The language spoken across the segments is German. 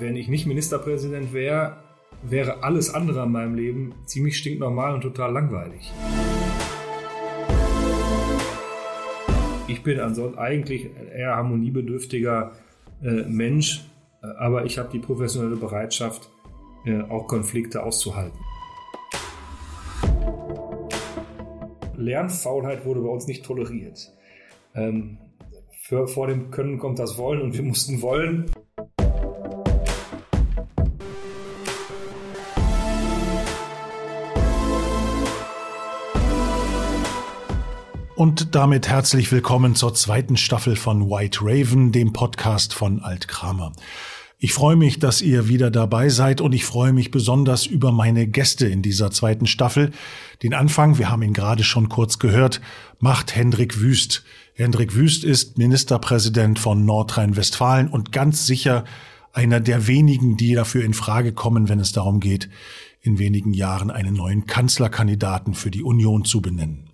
Wenn ich nicht Ministerpräsident wäre, wäre alles andere an meinem Leben ziemlich stinknormal und total langweilig. Ich bin ansonsten eigentlich ein eher harmoniebedürftiger äh, Mensch, äh, aber ich habe die professionelle Bereitschaft, äh, auch Konflikte auszuhalten. Lernfaulheit wurde bei uns nicht toleriert. Ähm, für, vor dem Können kommt das Wollen und wir mussten wollen. Und damit herzlich willkommen zur zweiten Staffel von White Raven, dem Podcast von Alt Kramer. Ich freue mich, dass ihr wieder dabei seid und ich freue mich besonders über meine Gäste in dieser zweiten Staffel. Den Anfang, wir haben ihn gerade schon kurz gehört, macht Hendrik Wüst. Hendrik Wüst ist Ministerpräsident von Nordrhein-Westfalen und ganz sicher einer der wenigen, die dafür in Frage kommen, wenn es darum geht, in wenigen Jahren einen neuen Kanzlerkandidaten für die Union zu benennen.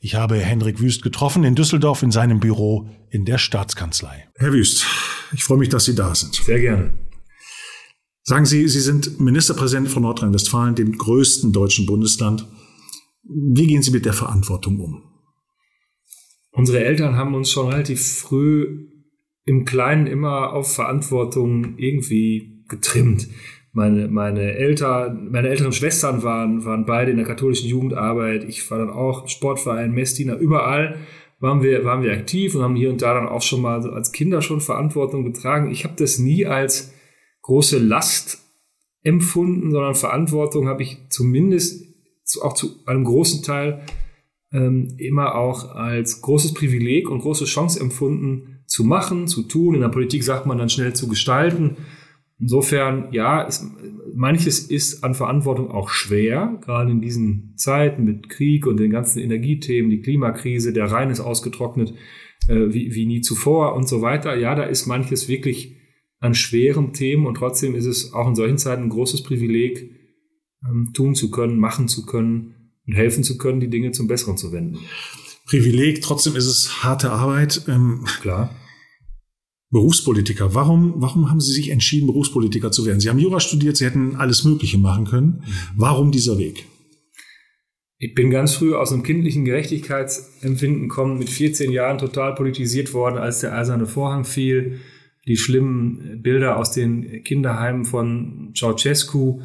Ich habe Hendrik Wüst getroffen in Düsseldorf in seinem Büro in der Staatskanzlei. Herr Wüst, ich freue mich, dass Sie da sind. Sehr gerne. Sagen Sie, Sie sind Ministerpräsident von Nordrhein-Westfalen, dem größten deutschen Bundesland. Wie gehen Sie mit der Verantwortung um? Unsere Eltern haben uns schon relativ früh im Kleinen immer auf Verantwortung irgendwie getrimmt meine, meine Eltern, meine älteren Schwestern waren, waren beide in der katholischen Jugendarbeit. Ich war dann auch Sportverein, Messdiener, überall waren wir, waren wir aktiv und haben hier und da dann auch schon mal so als Kinder schon Verantwortung getragen. Ich habe das nie als große Last empfunden, sondern Verantwortung habe ich zumindest zu, auch zu einem großen Teil ähm, immer auch als großes Privileg und große Chance empfunden, zu machen, zu tun. In der Politik sagt man dann schnell zu gestalten. Insofern, ja, es, manches ist an Verantwortung auch schwer, gerade in diesen Zeiten mit Krieg und den ganzen Energiethemen, die Klimakrise, der Rhein ist ausgetrocknet äh, wie, wie nie zuvor und so weiter. Ja, da ist manches wirklich an schweren Themen und trotzdem ist es auch in solchen Zeiten ein großes Privileg, ähm, tun zu können, machen zu können und helfen zu können, die Dinge zum Besseren zu wenden. Privileg, trotzdem ist es harte Arbeit. Ähm, Klar. Berufspolitiker. Warum, warum haben Sie sich entschieden, Berufspolitiker zu werden? Sie haben Jura studiert, Sie hätten alles Mögliche machen können. Warum dieser Weg? Ich bin ganz früh aus einem kindlichen Gerechtigkeitsempfinden kommen, mit 14 Jahren total politisiert worden, als der eiserne Vorhang fiel. Die schlimmen Bilder aus den Kinderheimen von Ceausescu.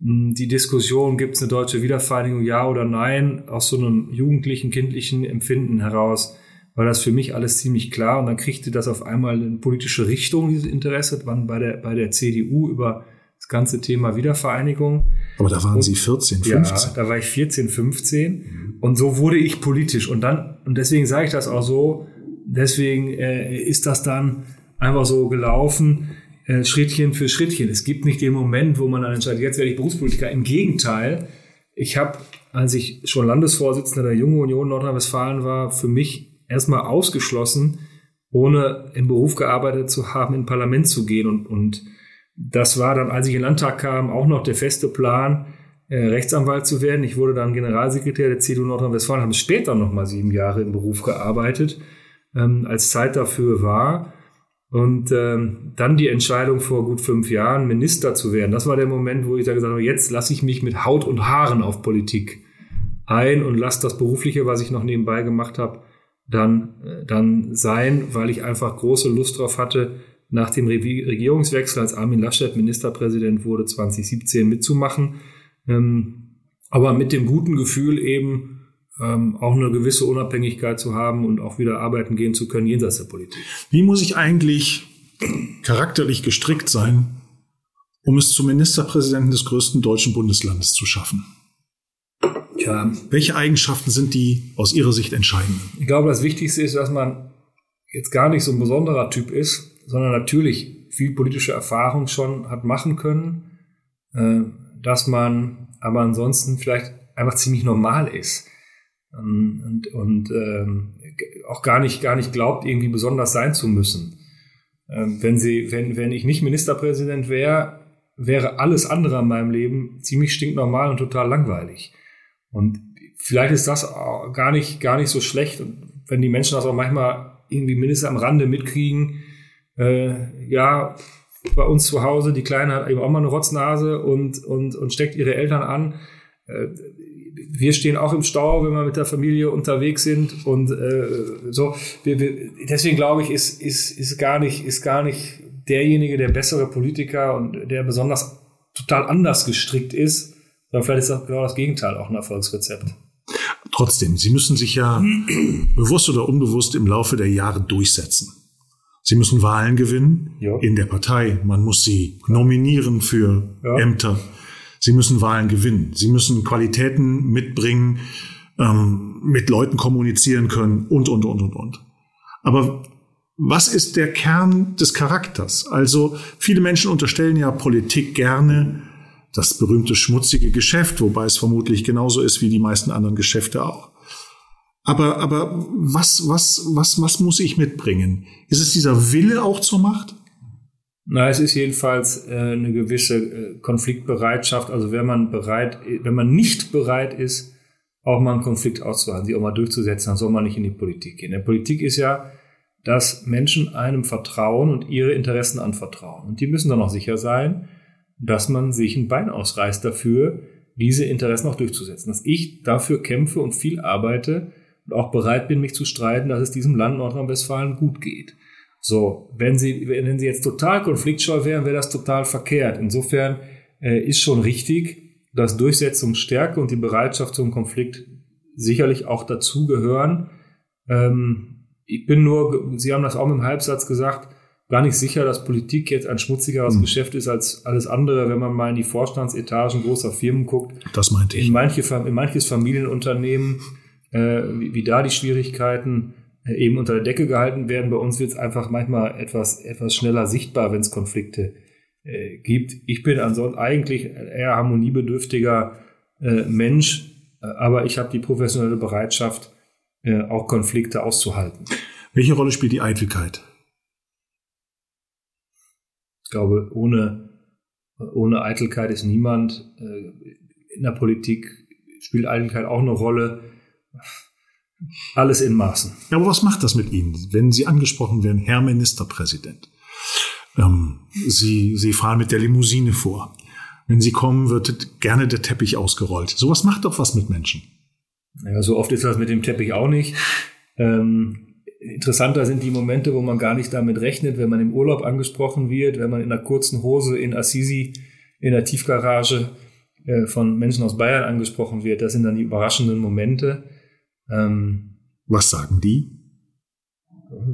Die Diskussion, gibt es eine deutsche Wiedervereinigung, ja oder nein, aus so einem jugendlichen, kindlichen Empfinden heraus war das für mich alles ziemlich klar. Und dann kriegte das auf einmal eine politische Richtung, dieses Interesse, wann bei der, bei der CDU über das ganze Thema Wiedervereinigung. Aber da waren und, Sie 14, 15. Ja, da war ich 14, 15. Mhm. Und so wurde ich politisch. Und dann, und deswegen sage ich das auch so, deswegen äh, ist das dann einfach so gelaufen, äh, Schrittchen für Schrittchen. Es gibt nicht den Moment, wo man dann entscheidet, jetzt werde ich Berufspolitiker. Im Gegenteil, ich habe, als ich schon Landesvorsitzender der Jungen Union Nordrhein-Westfalen war, für mich erstmal ausgeschlossen, ohne im Beruf gearbeitet zu haben, in Parlament zu gehen. Und, und das war dann, als ich in den Landtag kam, auch noch der feste Plan, äh, Rechtsanwalt zu werden. Ich wurde dann Generalsekretär der CDU Nordrhein-Westfalen, habe später noch mal sieben Jahre im Beruf gearbeitet, ähm, als Zeit dafür war. Und ähm, dann die Entscheidung vor gut fünf Jahren, Minister zu werden. Das war der Moment, wo ich da gesagt habe, jetzt lasse ich mich mit Haut und Haaren auf Politik ein und lasse das Berufliche, was ich noch nebenbei gemacht habe, dann, äh, dann sein, weil ich einfach große Lust drauf hatte, nach dem Regierungswechsel, als Armin Laschet Ministerpräsident wurde, 2017 mitzumachen. Ähm, aber mit dem guten Gefühl eben ähm, auch eine gewisse Unabhängigkeit zu haben und auch wieder arbeiten gehen zu können jenseits der Politik. Wie muss ich eigentlich charakterlich gestrickt sein, um es zum Ministerpräsidenten des größten deutschen Bundeslandes zu schaffen? Tja. Welche Eigenschaften sind die aus Ihrer Sicht entscheidend? Ich glaube, das Wichtigste ist, dass man jetzt gar nicht so ein besonderer Typ ist, sondern natürlich viel politische Erfahrung schon hat machen können, äh, dass man aber ansonsten vielleicht einfach ziemlich normal ist ähm, und, und ähm, auch gar nicht, gar nicht glaubt, irgendwie besonders sein zu müssen. Ähm, wenn, sie, wenn, wenn ich nicht Ministerpräsident wäre, wäre alles andere an meinem Leben ziemlich stinknormal und total langweilig. Und vielleicht ist das gar nicht, gar nicht so schlecht, wenn die Menschen das auch manchmal irgendwie mindestens am Rande mitkriegen. Äh, ja, bei uns zu Hause. Die Kleine hat eben auch mal eine Rotznase und, und, und steckt ihre Eltern an. Äh, wir stehen auch im Stau, wenn wir mit der Familie unterwegs sind und äh, so. Wir, wir, deswegen glaube ich, ist, ist, ist, gar nicht, ist gar nicht derjenige der bessere Politiker und der besonders total anders gestrickt ist, sondern vielleicht ist das genau das Gegenteil auch ein Erfolgsrezept. Trotzdem, Sie müssen sich ja bewusst oder unbewusst im Laufe der Jahre durchsetzen. Sie müssen Wahlen gewinnen ja. in der Partei. Man muss sie nominieren für ja. Ämter. Sie müssen Wahlen gewinnen. Sie müssen Qualitäten mitbringen, ähm, mit Leuten kommunizieren können und, und, und, und, und. Aber was ist der Kern des Charakters? Also viele Menschen unterstellen ja Politik gerne das berühmte schmutzige Geschäft, wobei es vermutlich genauso ist wie die meisten anderen Geschäfte auch. Aber, aber was, was, was, was muss ich mitbringen? Ist es dieser Wille auch zur Macht? Na, es ist jedenfalls äh, eine gewisse äh, Konfliktbereitschaft. Also wenn man bereit, wenn man nicht bereit ist, auch mal einen Konflikt auszuhalten, sie auch mal durchzusetzen, dann soll man nicht in die Politik gehen. Der Politik ist ja, dass Menschen einem vertrauen und ihre Interessen anvertrauen. Und die müssen dann auch sicher sein, dass man sich ein Bein ausreißt dafür, diese Interessen auch durchzusetzen. Dass ich dafür kämpfe und viel arbeite und auch bereit bin, mich zu streiten, dass es diesem Land Nordrhein-Westfalen gut geht. So, wenn Sie, wenn Sie jetzt total konfliktscheu wären, wäre das total verkehrt. Insofern äh, ist schon richtig, dass Durchsetzungsstärke und die Bereitschaft zum Konflikt sicherlich auch dazugehören. Ähm, ich bin nur, Sie haben das auch im Halbsatz gesagt, gar nicht sicher, dass Politik jetzt ein schmutzigeres hm. Geschäft ist als alles andere, wenn man mal in die Vorstandsetagen großer Firmen guckt. Das meinte ich. In, manche, in manches Familienunternehmen, äh, wie, wie da die Schwierigkeiten äh, eben unter der Decke gehalten werden. Bei uns wird es einfach manchmal etwas, etwas schneller sichtbar, wenn es Konflikte äh, gibt. Ich bin ansonsten eigentlich eher harmoniebedürftiger äh, Mensch, äh, aber ich habe die professionelle Bereitschaft, äh, auch Konflikte auszuhalten. Welche Rolle spielt die Eitelkeit? Ich glaube, ohne, ohne Eitelkeit ist niemand. Äh, in der Politik spielt Eitelkeit auch eine Rolle alles in Maßen. Ja, aber was macht das mit Ihnen, wenn Sie angesprochen werden, Herr Ministerpräsident? Ähm, Sie, Sie fahren mit der Limousine vor. Wenn Sie kommen, wird gerne der Teppich ausgerollt. Sowas macht doch was mit Menschen. Ja, so oft ist das mit dem Teppich auch nicht. Ähm, interessanter sind die Momente, wo man gar nicht damit rechnet, wenn man im Urlaub angesprochen wird, wenn man in einer kurzen Hose in Assisi in der Tiefgarage äh, von Menschen aus Bayern angesprochen wird. Das sind dann die überraschenden Momente. Ähm, Was sagen die?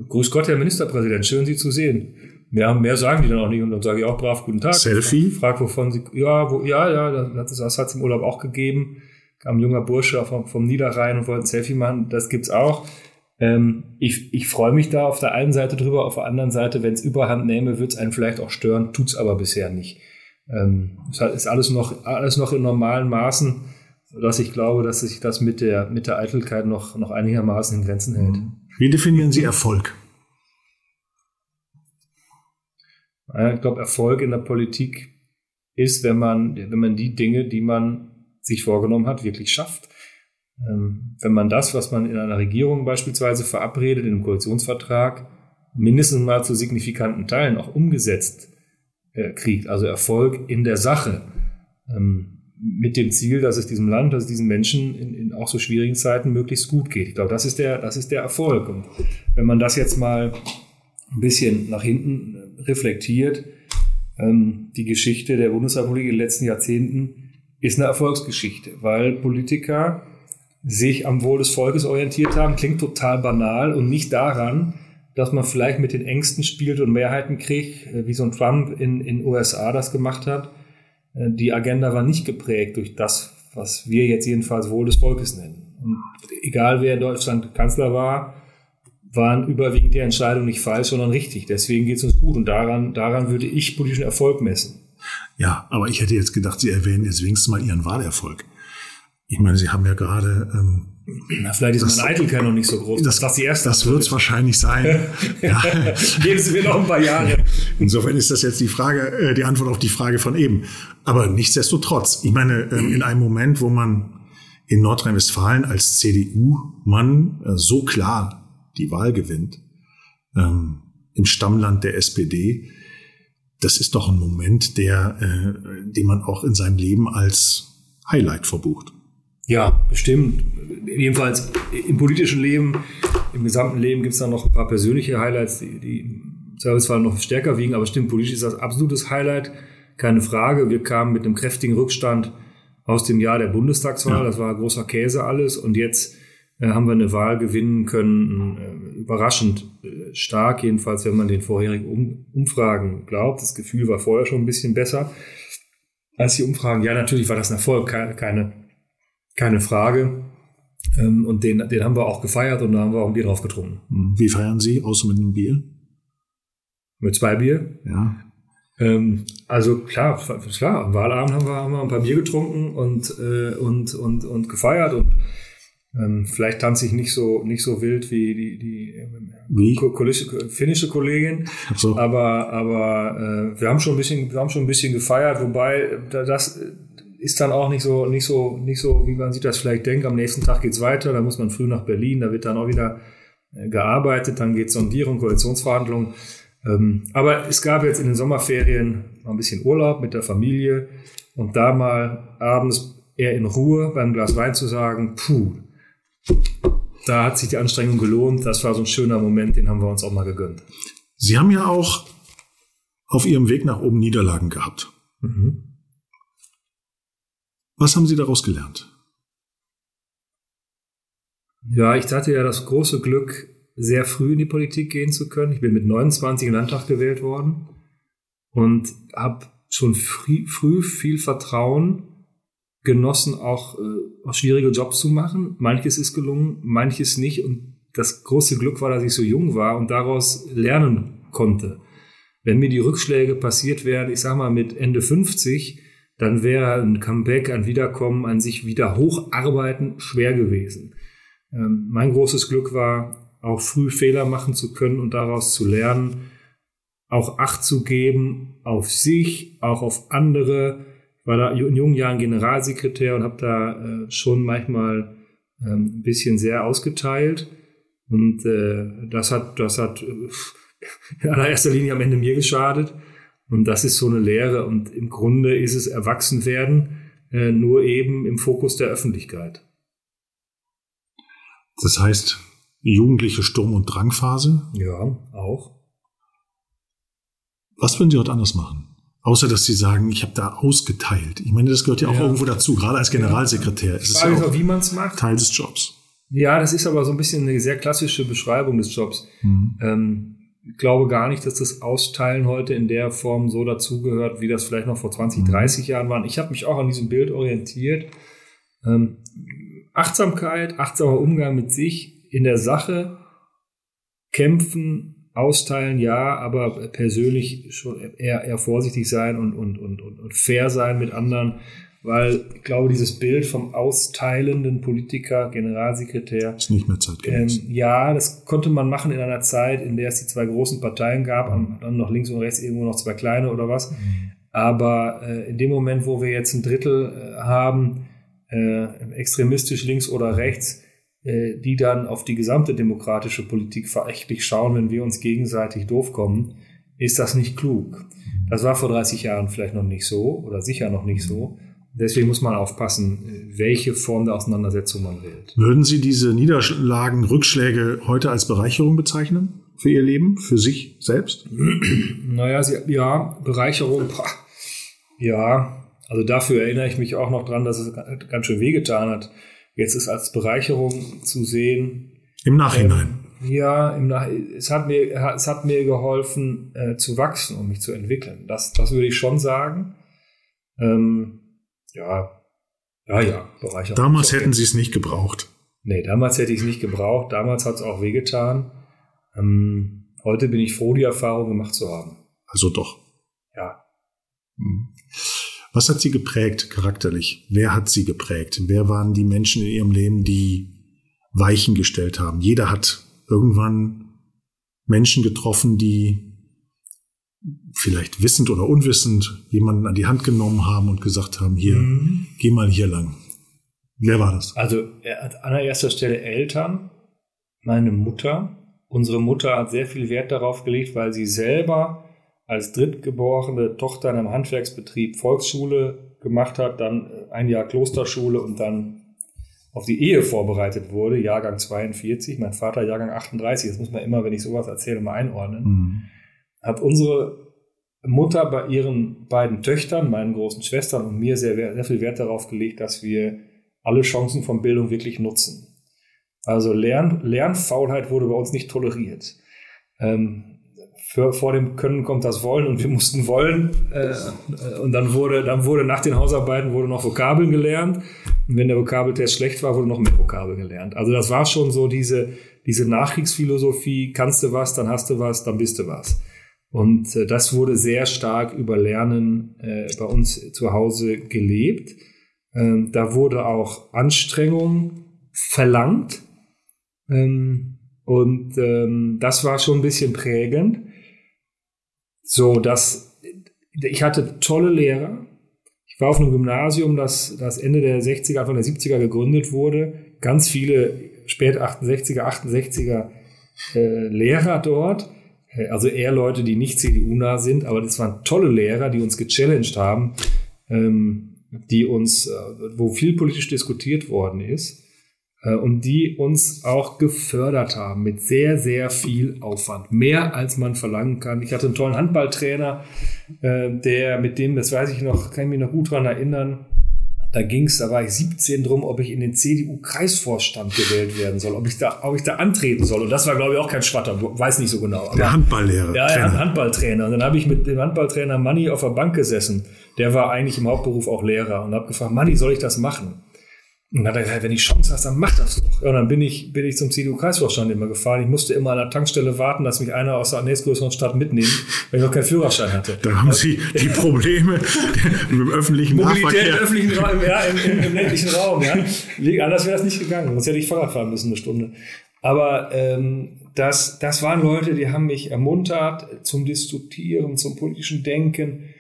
Grüß Gott, Herr Ministerpräsident, schön Sie zu sehen. Mehr, mehr sagen die dann auch nicht und dann sage ich auch brav guten Tag. Selfie? Frag, wovon Sie, ja, wo, ja, ja, das, das hat es im Urlaub auch gegeben. Kam ein junger Bursche vom, vom Niederrhein und wollte ein Selfie machen. Das gibt's auch. Ähm, ich ich freue mich da auf der einen Seite drüber, auf der anderen Seite, wenn es überhand nehme, wird es einen vielleicht auch stören, tut's aber bisher nicht. Ähm, es ist alles noch, alles noch in normalen Maßen sodass ich glaube, dass sich das mit der, mit der Eitelkeit noch, noch einigermaßen in Grenzen hält. Mhm. Wie definieren Sie Erfolg? Ich glaube, Erfolg in der Politik ist, wenn man, wenn man die Dinge, die man sich vorgenommen hat, wirklich schafft. Ähm, wenn man das, was man in einer Regierung beispielsweise verabredet, in einem Koalitionsvertrag, mindestens mal zu signifikanten Teilen auch umgesetzt äh, kriegt, also Erfolg in der Sache. Ähm, mit dem Ziel, dass es diesem Land, dass es diesen Menschen in, in, auch so schwierigen Zeiten möglichst gut geht. Ich glaube, das ist der, das ist der Erfolg. Und wenn man das jetzt mal ein bisschen nach hinten reflektiert, ähm, die Geschichte der Bundesrepublik in den letzten Jahrzehnten ist eine Erfolgsgeschichte, weil Politiker sich am Wohl des Volkes orientiert haben, klingt total banal und nicht daran, dass man vielleicht mit den Ängsten spielt und Mehrheiten kriegt, äh, wie so ein Trump in den USA das gemacht hat, äh, die Agenda war nicht geprägt durch das, was wir jetzt jedenfalls Wohl des Volkes nennen. Und egal wer in Deutschland Kanzler war, waren überwiegend die Entscheidungen nicht falsch, sondern richtig. Deswegen geht es uns gut und daran, daran würde ich politischen Erfolg messen. Ja, aber ich hätte jetzt gedacht, Sie erwähnen jetzt wenigstens mal Ihren Wahlerfolg. Ich meine, Sie haben ja gerade ähm, na, vielleicht ist das, meine Eitelkeit noch nicht so groß. Das, das, die erste das wird es wahrscheinlich sein. ja. Geben Sie mir noch ein paar Jahre. Insofern ist das jetzt die Frage, äh, die Antwort auf die Frage von eben. Aber nichtsdestotrotz, ich meine, ähm, in einem Moment, wo man in Nordrhein-Westfalen als CDU-Mann äh, so klar die Wahl gewinnt, ähm, im Stammland der SPD, das ist doch ein Moment, der, äh, den man auch in seinem Leben als Highlight verbucht. Ja, bestimmt. Jedenfalls im politischen Leben, im gesamten Leben gibt es dann noch ein paar persönliche Highlights, die, die im Servicefall noch stärker wiegen, aber stimmt, politisch ist das absolutes Highlight, keine Frage. Wir kamen mit einem kräftigen Rückstand aus dem Jahr der Bundestagswahl, ja. das war großer Käse alles und jetzt äh, haben wir eine Wahl gewinnen können, äh, überraschend äh, stark, jedenfalls wenn man den vorherigen um Umfragen glaubt. Das Gefühl war vorher schon ein bisschen besser als die Umfragen. Ja, natürlich war das ein Erfolg, keine, keine, keine Frage. Ähm, und den, den haben wir auch gefeiert und da haben wir auch ein Bier drauf getrunken. Hm, wie feiern Sie, außer mit einem Bier? Mit zwei Bier? Ja. Ähm, also klar, klar, am Wahlabend haben wir, haben wir ein paar Bier getrunken und, äh, und, und, und gefeiert und ähm, vielleicht tanze ich nicht so nicht so wild wie die, die wie? finnische Kollegin, so. aber aber äh, wir haben schon ein bisschen wir haben schon ein bisschen gefeiert, wobei das ist dann auch nicht so nicht so nicht so wie man sich das vielleicht denkt. Am nächsten Tag geht's weiter, da muss man früh nach Berlin, da wird dann auch wieder äh, gearbeitet, dann geht's Sondierung, Koalitionsverhandlungen. Ähm, aber es gab jetzt in den Sommerferien mal ein bisschen Urlaub mit der Familie und da mal abends eher in Ruhe beim Glas Wein zu sagen, puh, da hat sich die Anstrengung gelohnt. Das war so ein schöner Moment, den haben wir uns auch mal gegönnt. Sie haben ja auch auf Ihrem Weg nach oben Niederlagen gehabt. Mhm. Was haben Sie daraus gelernt? Ja, ich hatte ja das große Glück, sehr früh in die Politik gehen zu können. Ich bin mit 29 im Landtag gewählt worden und habe schon früh, viel Vertrauen genossen, auch, äh, auch schwierige Jobs zu machen. Manches ist gelungen, manches nicht. Und das große Glück war, dass ich so jung war und daraus lernen konnte. Wenn mir die Rückschläge passiert wären, ich sag mal mit Ende 50, dann wäre ein Comeback, ein Wiederkommen, ein sich wieder hocharbeiten schwer gewesen. Ähm, mein großes Glück war, auch früh Fehler machen zu können und daraus zu lernen, auch Acht zu geben auf sich, auch auf andere, war da in jungen Jahren Generalsekretär und habe da äh, schon manchmal ähm, ein bisschen sehr ausgeteilt. Und äh, das hat, das hat äh, in allererster Linie am Ende mir geschadet. Und das ist so eine Lehre. Und im Grunde ist es Erwachsenwerden, äh, nur eben im Fokus der Öffentlichkeit. Das heißt, jugendliche Sturm- und Drangphase? Ja, auch. Was würden Sie heute anders machen? Außer dass sie sagen, ich habe da ausgeteilt. Ich meine, das gehört ja auch ja. irgendwo dazu, gerade als Generalsekretär. Ja. Es ist ja auch wie man es macht. Teil des Jobs. Ja, das ist aber so ein bisschen eine sehr klassische Beschreibung des Jobs. Mhm. Ähm, ich glaube gar nicht, dass das Austeilen heute in der Form so dazugehört, wie das vielleicht noch vor 20, mhm. 30 Jahren war. Ich habe mich auch an diesem Bild orientiert. Ähm, Achtsamkeit, achtsamer Umgang mit sich in der Sache, kämpfen, austeilen, ja, aber persönlich schon eher, eher vorsichtig sein und, und, und, und fair sein mit anderen, weil ich glaube, dieses Bild vom austeilenden Politiker, Generalsekretär. Ist nicht mehr zeitgemäß. Ähm, ja, das konnte man machen in einer Zeit, in der es die zwei großen Parteien gab, mhm. dann noch links und rechts irgendwo noch zwei kleine oder was. Mhm. Aber äh, in dem Moment, wo wir jetzt ein Drittel äh, haben, äh, extremistisch links oder rechts, äh, die dann auf die gesamte demokratische Politik verächtlich schauen, wenn wir uns gegenseitig doof kommen, ist das nicht klug. Das war vor 30 Jahren vielleicht noch nicht so oder sicher noch nicht so. Deswegen muss man aufpassen, welche Form der Auseinandersetzung man wählt. Würden Sie diese Niederlagen, Rückschläge heute als Bereicherung bezeichnen für Ihr Leben, für sich selbst? Naja, Sie, ja, Bereicherung, boah, ja. Also dafür erinnere ich mich auch noch dran, dass es ganz schön wehgetan hat, jetzt ist als Bereicherung zu sehen. Im Nachhinein. Ähm, ja, im Nach es, hat mir, es hat mir geholfen, äh, zu wachsen und mich zu entwickeln. Das, das würde ich schon sagen. Ähm, ja, ja, ja, Bereicherung. Damals hätten Sie es nicht gebraucht. Nee, damals hätte ich es nicht gebraucht. Damals hat es auch wehgetan. Ähm, heute bin ich froh, die Erfahrung gemacht zu haben. Also doch. Ja. Hm. Was hat sie geprägt charakterlich? Wer hat sie geprägt? Wer waren die Menschen in ihrem Leben, die Weichen gestellt haben? Jeder hat irgendwann Menschen getroffen, die vielleicht wissend oder unwissend jemanden an die Hand genommen haben und gesagt haben, hier, mhm. geh mal hier lang. Wer war das? Also an allererster Stelle Eltern, meine Mutter. Unsere Mutter hat sehr viel Wert darauf gelegt, weil sie selber als drittgeborene Tochter in einem Handwerksbetrieb Volksschule gemacht hat, dann ein Jahr Klosterschule und dann auf die Ehe vorbereitet wurde, Jahrgang 42, mein Vater Jahrgang 38, das muss man immer, wenn ich sowas erzähle, mal einordnen, mhm. Hat unsere Mutter bei ihren beiden Töchtern, meinen großen Schwestern und mir sehr, sehr viel Wert darauf gelegt, dass wir alle Chancen von Bildung wirklich nutzen. Also Lern, Lernfaulheit wurde bei uns nicht toleriert. Ähm, für, vor dem Können kommt das Wollen und wir mussten wollen. Äh, und dann wurde, dann wurde nach den Hausarbeiten wurde noch Vokabeln gelernt. Und wenn der Vokabeltest schlecht war, wurde noch mehr Vokabeln gelernt. Also das war schon so diese, diese Nachkriegsphilosophie, kannst du was, dann hast du was, dann bist du was. Und äh, das wurde sehr stark über Lernen äh, bei uns zu Hause gelebt. Ähm, da wurde auch Anstrengung verlangt. Ähm, und ähm, das war schon ein bisschen prägend. So, dass ich hatte tolle Lehrer. Ich war auf einem Gymnasium, das, das Ende der 60er, Anfang der 70er gegründet wurde. Ganz viele spät 68er, 68er äh, Lehrer dort. Äh, also eher Leute, die nicht CDU-nah sind, aber das waren tolle Lehrer, die uns gechallenged haben, ähm, die uns, äh, wo viel politisch diskutiert worden ist. Äh, und die uns auch gefördert haben mit sehr, sehr viel Aufwand. Mehr als man verlangen kann. Ich hatte einen tollen Handballtrainer, äh, der mit dem, das weiß ich noch, kann ich mich noch gut dran erinnern, da ging es, da war ich 17 drum, ob ich in den CDU-Kreisvorstand gewählt werden soll, ob ich da, ob ich da antreten soll. Und das war, glaube ich, auch kein Schwatter, weiß nicht so genau. Der Handballlehrer. Ja, der Handballtrainer. Und dann habe ich mit dem Handballtrainer Manni auf der Bank gesessen. Der war eigentlich im Hauptberuf auch Lehrer und habe gefragt, Manni, soll ich das machen? Und dann hat er gesagt, wenn die Chance hast, dann mach das doch. Und dann bin ich, bin ich zum CDU-Kreisvorstand immer gefahren. Ich musste immer an der Tankstelle warten, dass mich einer aus der nächstgrößeren Stadt mitnimmt, weil ich noch keinen Führerschein hatte. Da haben Sie die Probleme im öffentlichen Mobilität im öffentlichen Raum, ja, im, im, im, ländlichen Raum, ja. Anders wäre das nicht gegangen, sonst hätte ich Fahrrad fahren müssen eine Stunde. Aber ähm, das, das waren Leute, die haben mich ermuntert zum Diskutieren, zum politischen Denken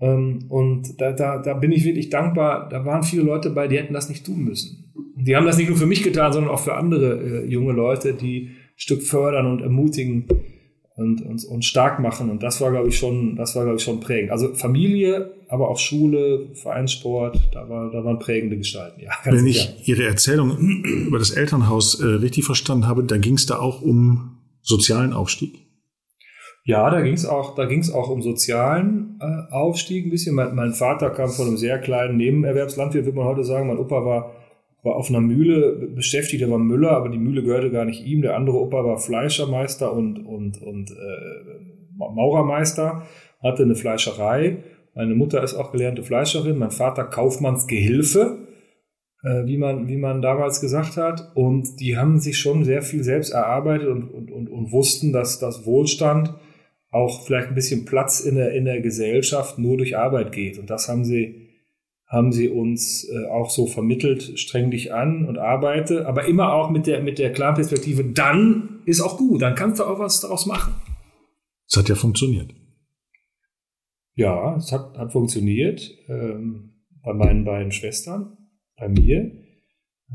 und da, da, da bin ich wirklich dankbar. Da waren viele Leute bei, die hätten das nicht tun müssen. Die haben das nicht nur für mich getan, sondern auch für andere äh, junge Leute, die ein Stück fördern und ermutigen und uns und, und stark machen. Und das war, glaube ich, schon, das war, glaube ich, schon prägend. Also Familie, aber auch Schule, Vereinssport, da, war, da waren prägende Gestalten. Ja, Wenn sicher. ich Ihre Erzählung über das Elternhaus äh, richtig verstanden habe, dann ging es da auch um sozialen Aufstieg. Ja, da ging es auch, da ging es auch um sozialen äh, Aufstieg ein bisschen. Mein, mein, Vater kam von einem sehr kleinen Nebenerwerbslandwirt, würde man heute sagen. Mein Opa war, war auf einer Mühle beschäftigt, der war Müller, aber die Mühle gehörte gar nicht ihm. Der andere Opa war Fleischermeister und, und, und äh, Maurermeister, hatte eine Fleischerei. Meine Mutter ist auch gelernte Fleischerin, mein Vater Kaufmannsgehilfe, äh, wie, man, wie man damals gesagt hat. Und die haben sich schon sehr viel selbst erarbeitet und, und, und, und wussten, dass das Wohlstand auch vielleicht ein bisschen Platz in der, in der Gesellschaft nur durch Arbeit geht. Und das haben sie, haben sie uns äh, auch so vermittelt, streng dich an und arbeite, aber immer auch mit der, mit der klaren Perspektive, dann ist auch gut, dann kannst du auch was daraus machen. Es hat ja funktioniert. Ja, es hat, hat funktioniert ähm, bei meinen beiden Schwestern, bei mir.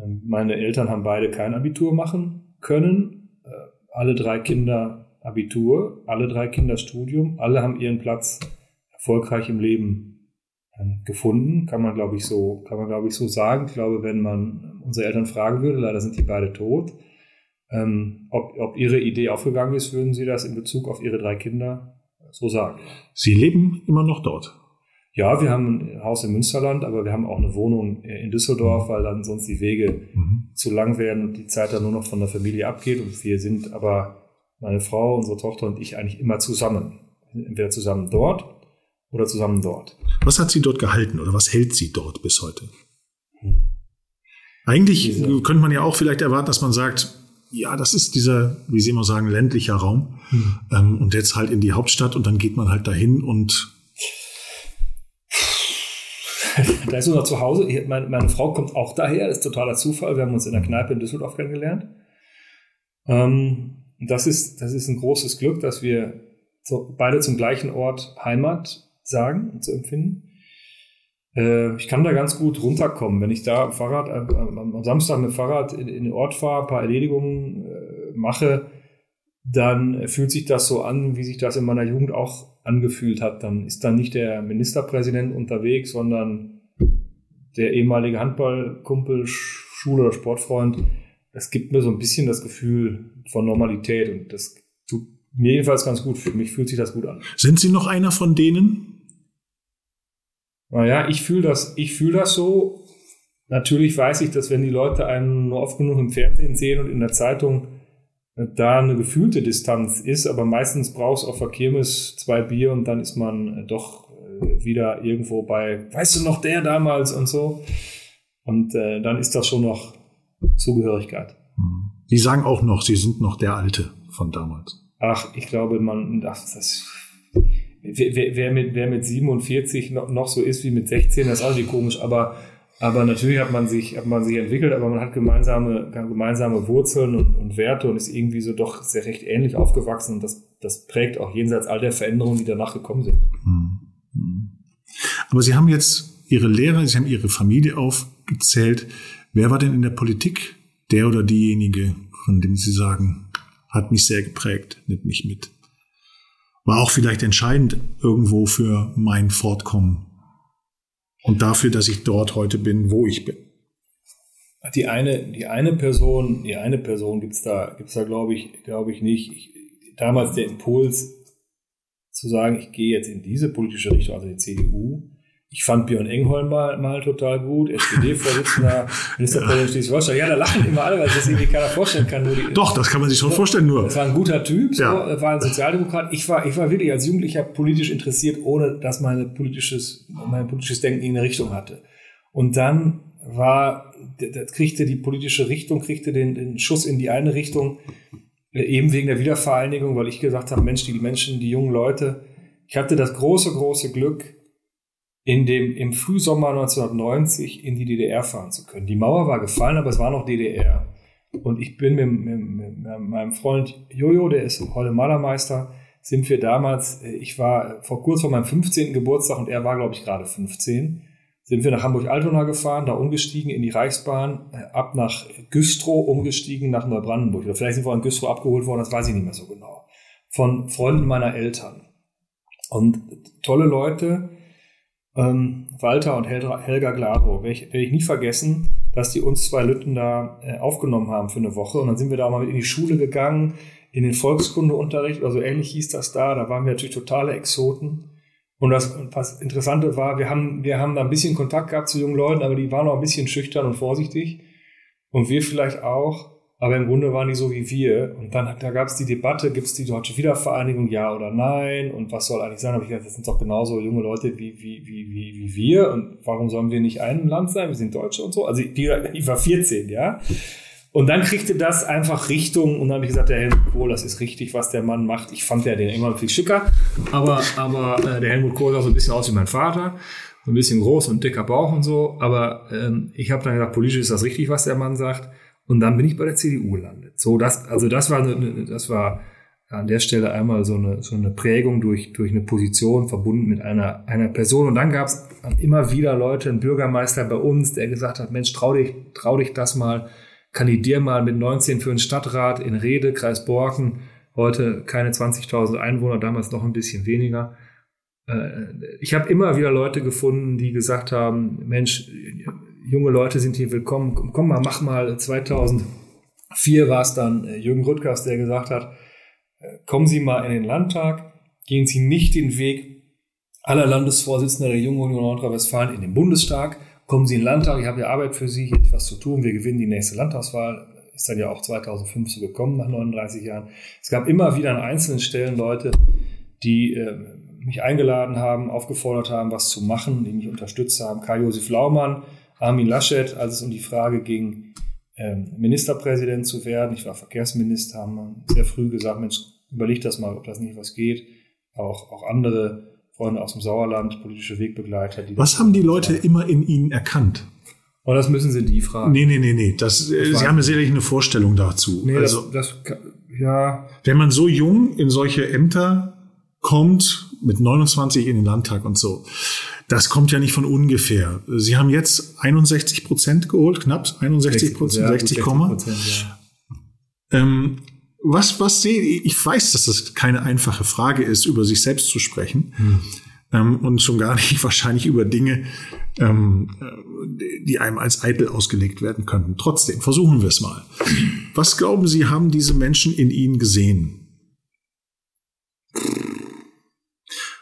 Ähm, meine Eltern haben beide kein Abitur machen können. Äh, alle drei Kinder Abitur, alle drei Kinder Studium, alle haben ihren Platz erfolgreich im Leben ähm, gefunden, kann man glaube ich so, kann man glaube ich so sagen. Ich glaube, wenn man unsere Eltern fragen würde, leider sind die beide tot, ähm, ob, ob ihre Idee aufgegangen ist, würden sie das in Bezug auf ihre drei Kinder so sagen. Sie leben immer noch dort? Ja, wir haben ein Haus im Münsterland, aber wir haben auch eine Wohnung in Düsseldorf, weil dann sonst die Wege mhm. zu lang werden und die Zeit dann nur noch von der Familie abgeht. Und wir sind aber meine Frau, unsere Tochter und ich eigentlich immer zusammen. Entweder zusammen dort oder zusammen dort. Was hat sie dort gehalten oder was hält sie dort bis heute? Hm. Eigentlich Diese, könnte man ja auch vielleicht erwarten, dass man sagt, ja, das ist dieser, wie Sie immer sagen, ländlicher Raum. Hm. Ähm, und jetzt halt in die Hauptstadt und dann geht man halt dahin und da ist unser Zuhause. Meine, meine, Frau kommt auch daher, das ist totaler Zufall. Wir haben uns in der Kneipe in Düsseldorf kennengelernt. Ähm, das ist, das ist ein großes Glück, dass wir so, beide zum gleichen Ort Heimat sagen und zu empfinden. Äh, ich kann da ganz gut runterkommen, wenn ich da am Fahrrad, äh, am Samstag mit Fahrrad in, in, den Ort fahre, ein paar Erledigungen äh, mache, dann fühlt sich das so an, wie sich das in meiner Jugend auch angefühlt hat, dann ist dann nicht der Ministerpräsident unterwegs, sondern der ehemalige Handballkumpel, Schule- oder Sportfreund. Das gibt mir so ein bisschen das Gefühl von Normalität und das tut mir jedenfalls ganz gut. Für mich fühlt sich das gut an. Sind Sie noch einer von denen? Naja, ich fühle das, ich fühle das so. Natürlich weiß ich, dass wenn die Leute einen nur oft genug im Fernsehen sehen und in der Zeitung da eine gefühlte Distanz ist, aber meistens brauchst du auf der Kirmes zwei Bier und dann ist man äh, doch äh, wieder irgendwo bei, weißt du noch, der damals und so. Und äh, dann ist das schon noch Zugehörigkeit. Mhm. Sie sagen auch noch, Sie sind noch der Alte von damals. Ach, ich glaube, man, das, das wer, wer, mit, wer mit 47 noch, noch so ist wie mit 16, das ist auch nicht komisch, aber aber natürlich hat man sich, hat man sich entwickelt, aber man hat gemeinsame, gemeinsame Wurzeln und, und Werte und ist irgendwie so doch sehr recht ähnlich aufgewachsen und das, das prägt auch jenseits all der Veränderungen, die danach gekommen sind. Hm. Aber Sie haben jetzt Ihre Lehrer, Sie haben Ihre Familie aufgezählt. Wer war denn in der Politik der oder diejenige, von dem Sie sagen, hat mich sehr geprägt, nimmt mich mit? War auch vielleicht entscheidend irgendwo für mein Fortkommen und dafür, dass ich dort heute bin, wo ich bin. Die eine, die eine Person, die eine Person gibt's da, gibt's da, glaube ich, glaube ich nicht. Ich, damals der Impuls zu sagen, ich gehe jetzt in diese politische Richtung, also die CDU, ich fand Björn Engholm mal, mal total gut, SPD-Vorsitzender, Ministerpräsident Schleswig-Holstein. Ja, da lachen immer alle, weil sich das irgendwie keiner vorstellen kann. Die, Doch, das kann man sich schon vorstellen, nur. Das war ein guter Typ, ja. so, war ein Sozialdemokrat. Ich war, ich war wirklich als Jugendlicher politisch interessiert, ohne dass meine politisches, mein politisches Denken in eine Richtung hatte. Und dann war, das kriegte die politische Richtung, kriegte den, den Schuss in die eine Richtung, äh, eben wegen der Wiedervereinigung, weil ich gesagt habe, Mensch, die Menschen, die jungen Leute, ich hatte das große, große Glück, in dem, im Frühsommer 1990 in die DDR fahren zu können. Die Mauer war gefallen, aber es war noch DDR. Und ich bin mit, mit, mit meinem Freund Jojo, der ist heute Malermeister, sind wir damals, äh, ich war vor kurz vor meinem 15. Geburtstag und er war, glaube ich, gerade 15, sind wir nach Hamburg-Altona gefahren, da umgestiegen in die Reichsbahn, äh, ab nach Güstrow, umgestiegen nach Neubrandenburg. Oder vielleicht sind wir in Güstrow abgeholt worden, das weiß ich nicht mehr so genau. Von Freunden meiner Eltern. Und tolle Leute, ähm, Walter und Helga werde ich, werde ich nie vergessen, dass die uns zwei Lütten da äh, aufgenommen haben für eine Woche. Und dann sind wir da mal mit in die Schule gegangen, in den Volkskundeunterricht, also ähnlich hieß das da. Da waren wir natürlich totale Exoten. Und das, was Interessante war, wir haben, wir haben da ein bisschen Kontakt gehabt zu jungen Leuten, aber die waren auch ein bisschen schüchtern und vorsichtig. Und wir vielleicht auch. Aber im Grunde waren die so wie wir. Und dann da gab es die Debatte, gibt es die deutsche Wiedervereinigung, ja oder nein? Und was soll eigentlich sein? Habe ich gesagt, das sind doch genauso junge Leute wie, wie, wie, wie, wie wir. Und warum sollen wir nicht ein Land sein? Wir sind Deutsche und so. Also ich, ich war 14, ja. Und dann kriegte das einfach Richtung und dann habe ich gesagt, der Helmut Kohl, das ist richtig, was der Mann macht. Ich fand ja den irgendwann viel schicker, aber, aber äh, der Helmut Kohl sah so ein bisschen aus wie mein Vater, so ein bisschen groß und dicker Bauch und so. Aber ähm, ich habe dann gesagt, politisch ist das richtig, was der Mann sagt. Und dann bin ich bei der CDU gelandet. So, das, also das war, eine, das war an der Stelle einmal so eine, so eine Prägung durch, durch eine Position verbunden mit einer, einer Person. Und dann gab es immer wieder Leute, ein Bürgermeister bei uns, der gesagt hat, Mensch, trau dich, trau dich das mal, kandidier mal mit 19 für einen Stadtrat in Rede, Kreis Borken. Heute keine 20.000 Einwohner, damals noch ein bisschen weniger. Äh, ich habe immer wieder Leute gefunden, die gesagt haben, Mensch, junge Leute sind hier willkommen. Komm mal, mach mal. 2004 war es dann äh, Jürgen Rüttgers, der gesagt hat, äh, kommen Sie mal in den Landtag, gehen Sie nicht den Weg aller Landesvorsitzender der Jungen Union Nordrhein-Westfalen in den Bundestag, kommen Sie in den Landtag, ich habe ja Arbeit für Sie, hier etwas zu tun, wir gewinnen die nächste Landtagswahl, ist dann ja auch 2005 so gekommen, nach 39 Jahren. Es gab immer wieder an einzelnen Stellen Leute, die äh, mich eingeladen haben, aufgefordert haben, was zu machen, die mich unterstützt haben. Karl-Josef Laumann, Armin Laschet, als es um die Frage ging, ähm, Ministerpräsident zu werden. Ich war Verkehrsminister, haben sehr früh gesagt, Mensch, überleg das mal, ob das nicht was geht. Auch, auch andere Freunde aus dem Sauerland, politische Wegbegleiter. was haben die Leute immer in Ihnen erkannt? Und oh, das müssen Sie die fragen. Nee, nee, nee, nee. Das, das Sie haben ja sicherlich eine Vorstellung dazu. Nee, also, das, das, ja. Wenn man so jung in solche Ämter kommt, mit 29 in den Landtag und so, das kommt ja nicht von ungefähr. Sie haben jetzt 61 Prozent geholt, knapp 61 Prozent, 60, 60, ja. ähm, was, was sehe ich? Ich weiß, dass das keine einfache Frage ist, über sich selbst zu sprechen. Hm. Ähm, und schon gar nicht wahrscheinlich über Dinge, ähm, die einem als eitel ausgelegt werden könnten. Trotzdem, versuchen wir es mal. Was glauben Sie, haben diese Menschen in Ihnen gesehen?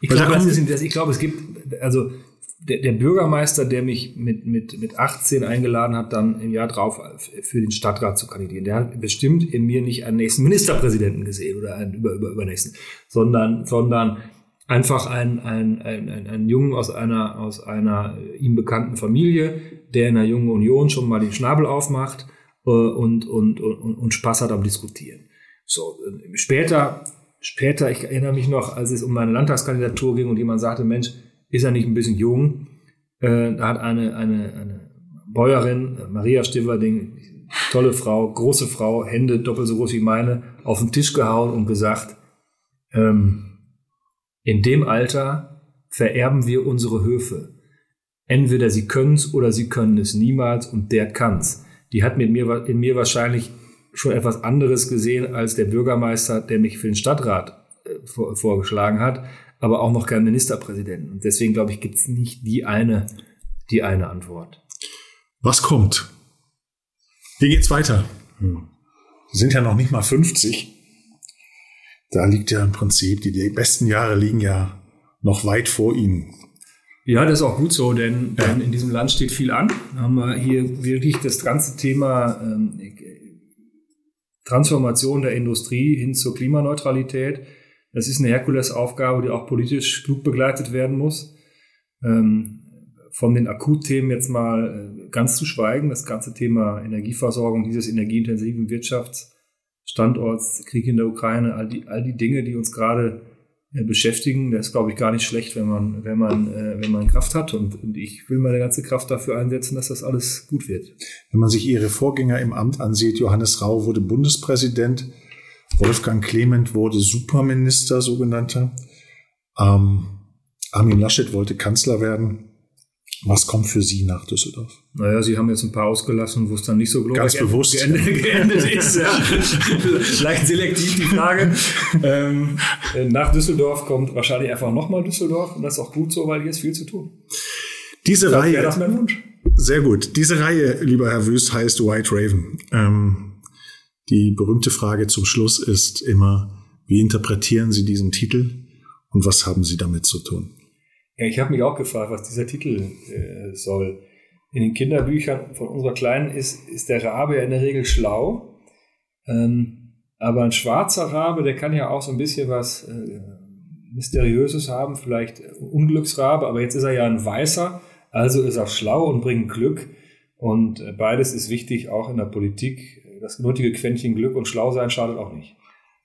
Ich glaube, ist, ich glaube, es gibt, also der, der, Bürgermeister, der mich mit, mit, mit 18 eingeladen hat, dann im Jahr drauf für den Stadtrat zu kandidieren, der hat bestimmt in mir nicht einen nächsten Ministerpräsidenten gesehen oder einen über, über, übernächsten, sondern, sondern einfach ein, ein, ein, ein, ein Jungen aus einer, aus einer ihm bekannten Familie, der in der Jungen Union schon mal den Schnabel aufmacht äh, und, und, und, und Spaß hat am Diskutieren. So, äh, später, später, ich erinnere mich noch, als es um meine Landtagskandidatur ging und jemand sagte, Mensch, ist er nicht ein bisschen jung? Äh, da hat eine, eine, eine Bäuerin, Maria Stiverding, tolle Frau, große Frau, Hände doppelt so groß wie meine, auf den Tisch gehauen und gesagt, ähm, in dem Alter vererben wir unsere Höfe. Entweder sie können's oder sie können es niemals und der kann's. Die hat mit mir, in mir wahrscheinlich schon etwas anderes gesehen als der Bürgermeister, der mich für den Stadtrat äh, vor, vorgeschlagen hat, aber auch noch kein Ministerpräsidenten. Und deswegen glaube ich, gibt's nicht die eine, die eine Antwort. Was kommt? Wie geht's weiter? Hm. Sie sind ja noch nicht mal 50 da liegt ja im Prinzip, die, die besten Jahre liegen ja noch weit vor Ihnen. Ja, das ist auch gut so, denn, ja. denn in diesem Land steht viel an. Da haben wir hier wirklich das ganze Thema ähm, Transformation der Industrie hin zur Klimaneutralität. Das ist eine Herkulesaufgabe, die auch politisch klug begleitet werden muss. Ähm, von den Akutthemen jetzt mal äh, ganz zu schweigen, das ganze Thema Energieversorgung dieses energieintensiven Wirtschafts Standorts, Krieg in der Ukraine, all die, all die Dinge, die uns gerade beschäftigen, das ist, glaube ich, gar nicht schlecht, wenn man, wenn man, äh, wenn man Kraft hat. Und, und ich will meine ganze Kraft dafür einsetzen, dass das alles gut wird. Wenn man sich Ihre Vorgänger im Amt ansieht, Johannes Rau wurde Bundespräsident, Wolfgang Clement wurde Superminister, sogenannter. Ähm, Armin Laschet wollte Kanzler werden. Was kommt für Sie nach Düsseldorf? Naja, Sie haben jetzt ein paar ausgelassen, wo es dann nicht so glorreich Ganz bewusst. Geendet, geendet ist. Ja. Leicht selektiv die Frage. ähm, nach Düsseldorf kommt wahrscheinlich einfach nochmal Düsseldorf und das ist auch gut so, weil hier ist viel zu tun. Diese das Reihe. Das mein Wunsch. Sehr gut. Diese Reihe, lieber Herr Wüst, heißt White Raven. Ähm, die berühmte Frage zum Schluss ist immer, wie interpretieren Sie diesen Titel und was haben Sie damit zu tun? Ja, ich habe mich auch gefragt, was dieser Titel äh, soll. In den Kinderbüchern von unserer Kleinen ist, ist der Rabe ja in der Regel schlau. Ähm, aber ein schwarzer Rabe, der kann ja auch so ein bisschen was äh, Mysteriöses haben, vielleicht Unglücksrabe, aber jetzt ist er ja ein Weißer, also ist er schlau und bringt Glück. Und äh, beides ist wichtig, auch in der Politik. Das nötige Quäntchen Glück und Schlausein schadet auch nicht.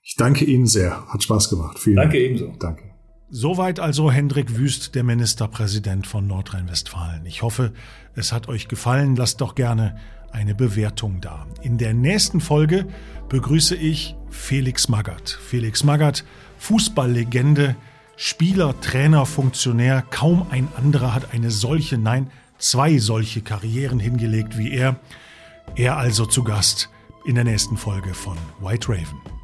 Ich danke Ihnen sehr. Hat Spaß gemacht. Vielen Dank. Danke ebenso. Danke. Soweit also Hendrik Wüst, der Ministerpräsident von Nordrhein-Westfalen. Ich hoffe, es hat euch gefallen. Lasst doch gerne eine Bewertung da. In der nächsten Folge begrüße ich Felix Magath. Felix Magath, Fußballlegende, Spieler, Trainer, Funktionär. Kaum ein anderer hat eine solche, nein, zwei solche Karrieren hingelegt wie er. Er also zu Gast in der nächsten Folge von White Raven.